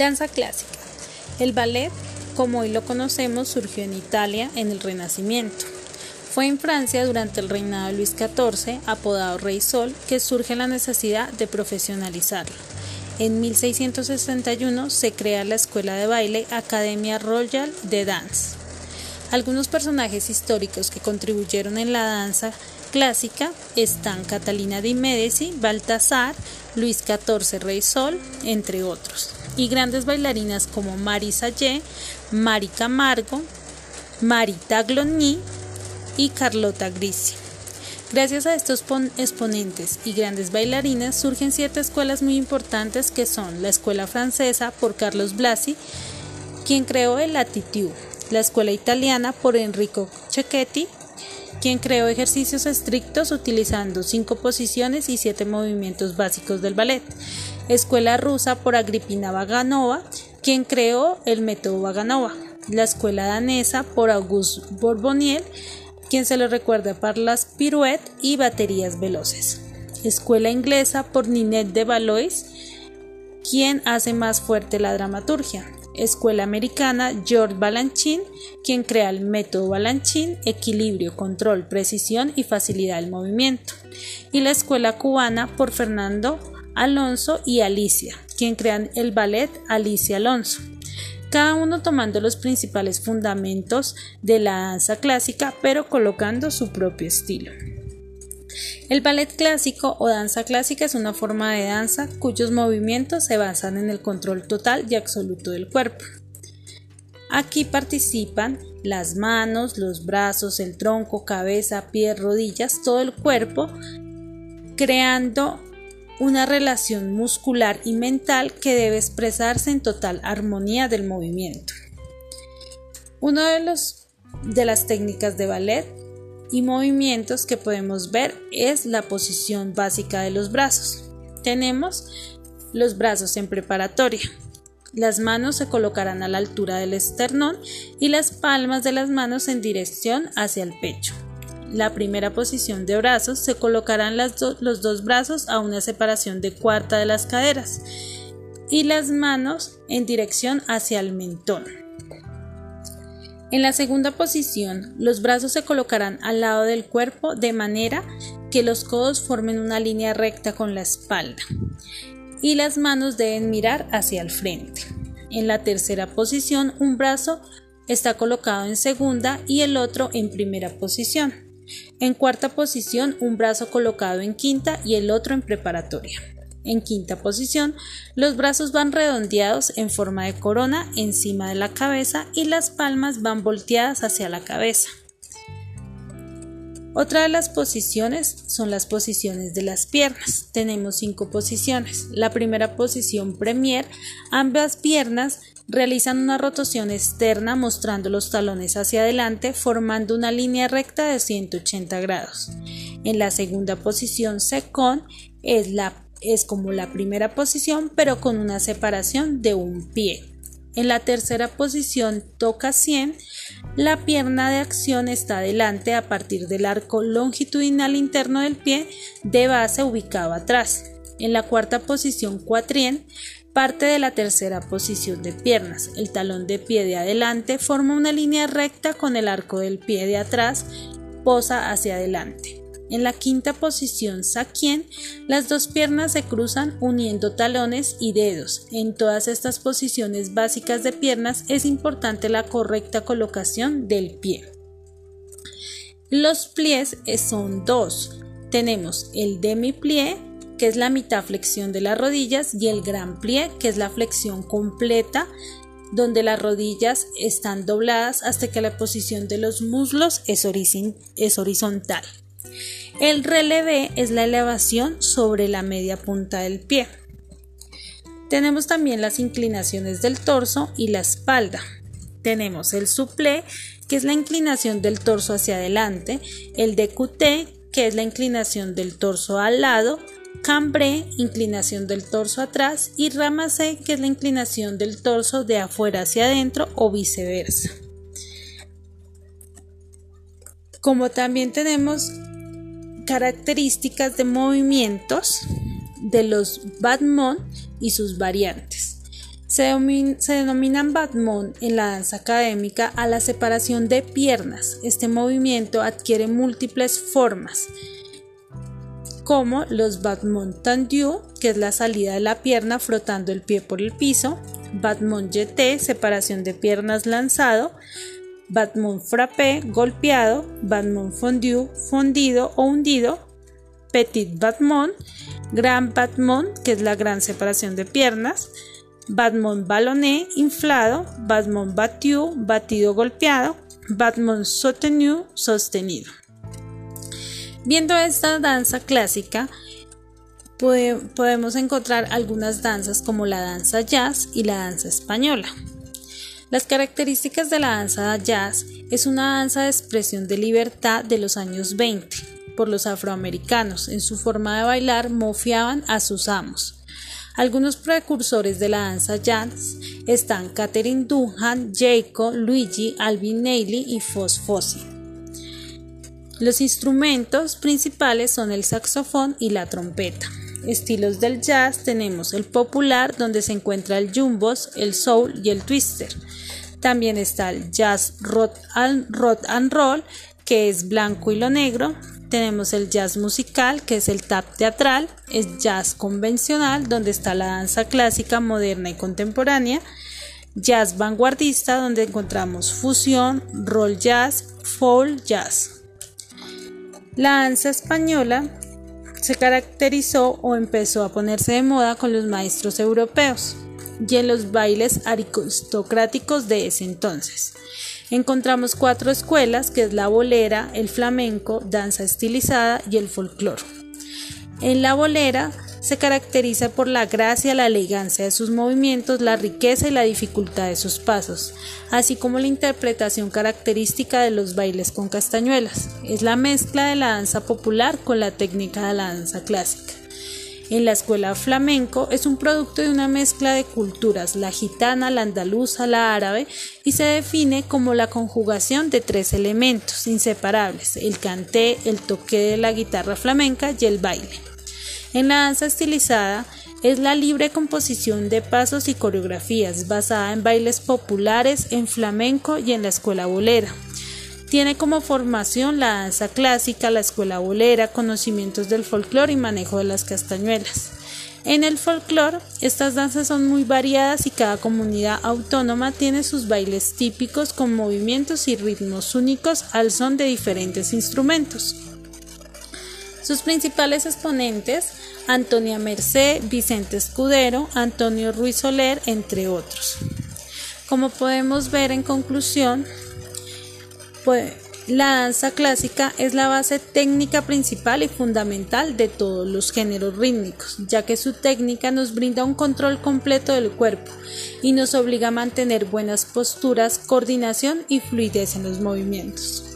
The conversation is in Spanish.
Danza clásica. El ballet, como hoy lo conocemos, surgió en Italia en el Renacimiento. Fue en Francia durante el reinado de Luis XIV, apodado Rey Sol, que surge la necesidad de profesionalizarlo. En 1661 se crea la escuela de baile Academia Royal de Dance. Algunos personajes históricos que contribuyeron en la danza clásica están Catalina de Medici, Baltasar, Luis XIV Rey Sol, entre otros, y grandes bailarinas como Mari Sallé, Mari Camargo, Mari Tagloni y Carlota Grisi. Gracias a estos exponentes y grandes bailarinas surgen siete escuelas muy importantes que son la Escuela Francesa por Carlos Blasi, quien creó el Attitude, la Escuela Italiana por Enrico Cecchetti, quien creó ejercicios estrictos utilizando cinco posiciones y siete movimientos básicos del ballet. Escuela rusa por Agripina Vaganova, quien creó el método Vaganova. La escuela danesa por Auguste Borboniel, quien se le recuerda por las pirouettes y baterías veloces. Escuela inglesa por Ninette de Valois, quien hace más fuerte la dramaturgia escuela americana George Balanchine, quien crea el método Balanchine, equilibrio, control, precisión y facilidad del movimiento, y la escuela cubana por Fernando Alonso y Alicia, quien crean el ballet Alicia Alonso cada uno tomando los principales fundamentos de la danza clásica, pero colocando su propio estilo. El ballet clásico o danza clásica es una forma de danza cuyos movimientos se basan en el control total y absoluto del cuerpo. Aquí participan las manos, los brazos, el tronco, cabeza, pies, rodillas, todo el cuerpo, creando una relación muscular y mental que debe expresarse en total armonía del movimiento. Una de, de las técnicas de ballet y movimientos que podemos ver es la posición básica de los brazos. Tenemos los brazos en preparatoria. Las manos se colocarán a la altura del esternón y las palmas de las manos en dirección hacia el pecho. La primera posición de brazos se colocarán los dos brazos a una separación de cuarta de las caderas y las manos en dirección hacia el mentón. En la segunda posición, los brazos se colocarán al lado del cuerpo de manera que los codos formen una línea recta con la espalda y las manos deben mirar hacia el frente. En la tercera posición, un brazo está colocado en segunda y el otro en primera posición. En cuarta posición, un brazo colocado en quinta y el otro en preparatoria. En quinta posición, los brazos van redondeados en forma de corona encima de la cabeza y las palmas van volteadas hacia la cabeza. Otra de las posiciones son las posiciones de las piernas. Tenemos cinco posiciones. La primera posición Premier, ambas piernas realizan una rotación externa mostrando los talones hacia adelante formando una línea recta de 180 grados. En la segunda posición Second es la es como la primera posición pero con una separación de un pie. En la tercera posición toca 100, la pierna de acción está adelante a partir del arco longitudinal interno del pie de base ubicado atrás. En la cuarta posición cuatrien, parte de la tercera posición de piernas. El talón de pie de adelante forma una línea recta con el arco del pie de atrás, posa hacia adelante. En la quinta posición Sakien, las dos piernas se cruzan uniendo talones y dedos. En todas estas posiciones básicas de piernas es importante la correcta colocación del pie. Los pliés son dos. Tenemos el demi-plié, que es la mitad flexión de las rodillas, y el gran plié, que es la flexión completa donde las rodillas están dobladas hasta que la posición de los muslos es, horizontal. El relevé es la elevación sobre la media punta del pie. Tenemos también las inclinaciones del torso y la espalda. Tenemos el souplé, que es la inclinación del torso hacia adelante, el décuté, que es la inclinación del torso al lado, cambré, inclinación del torso atrás, y ramassé, que es la inclinación del torso de afuera hacia adentro o viceversa. Como también tenemos características de movimientos de los Batmon y sus variantes. Se, denominan batmón en la danza académica a la separación de piernas. Este movimiento adquiere múltiples formas, como los batmón tendu, que es la salida de la pierna frotando el pie por el piso, batmón jeté, separación de piernas lanzado, batmón frappé, golpeado, batmón fondu, fondido o hundido, petit batmón, gran batmón, que es la gran separación de piernas, Batman ballonné inflado, Batman battu batido golpeado, Batman soutenu sostenido. Viendo esta danza clásica, podemos encontrar algunas danzas como la danza jazz y la danza española. Las características de la danza jazz es una danza de expresión de libertad de los años 20 por los afroamericanos. En su forma de bailar mofiaban a sus amos. Algunos precursores de la danza jazz están Catherine Dunham, Jacob, Luigi, Alvin Neely y Fos Fossi. Los instrumentos principales son el saxofón y la trompeta. Estilos del jazz tenemos el popular donde se encuentra el jumbos, el soul y el twister. También está el jazz rock and roll que es blanco y lo negro, tenemos el jazz musical, que es el tap teatral, es jazz convencional, donde está la danza clásica, moderna y contemporánea, jazz vanguardista, donde encontramos fusión, roll jazz, folk jazz. La danza española se caracterizó o empezó a ponerse de moda con los maestros europeos y en los bailes aristocráticos de ese entonces. Encontramos cuatro escuelas, que es la bolera, el flamenco, danza estilizada y el folclore. En la bolera se caracteriza por la gracia, la elegancia de sus movimientos, la riqueza y la dificultad de sus pasos, así como la interpretación característica de los bailes con castañuelas. Es la mezcla de la danza popular con la técnica de la danza clásica en la escuela flamenco es un producto de una mezcla de culturas, la gitana, la andaluza, la árabe, y se define como la conjugación de tres elementos inseparables, el canté, el toque de la guitarra flamenca y el baile. En la danza estilizada es la libre composición de pasos y coreografías basada en bailes populares, en flamenco y en la escuela bolera. Tiene como formación la danza clásica, la escuela bolera, conocimientos del folclore y manejo de las castañuelas. En el folclore, estas danzas son muy variadas y cada comunidad autónoma tiene sus bailes típicos con movimientos y ritmos únicos al son de diferentes instrumentos. Sus principales exponentes, Antonia Merced, Vicente Escudero, Antonio Ruiz Soler, entre otros. Como podemos ver en conclusión, pues, la danza clásica es la base técnica principal y fundamental de todos los géneros rítmicos, ya que su técnica nos brinda un control completo del cuerpo y nos obliga a mantener buenas posturas, coordinación y fluidez en los movimientos.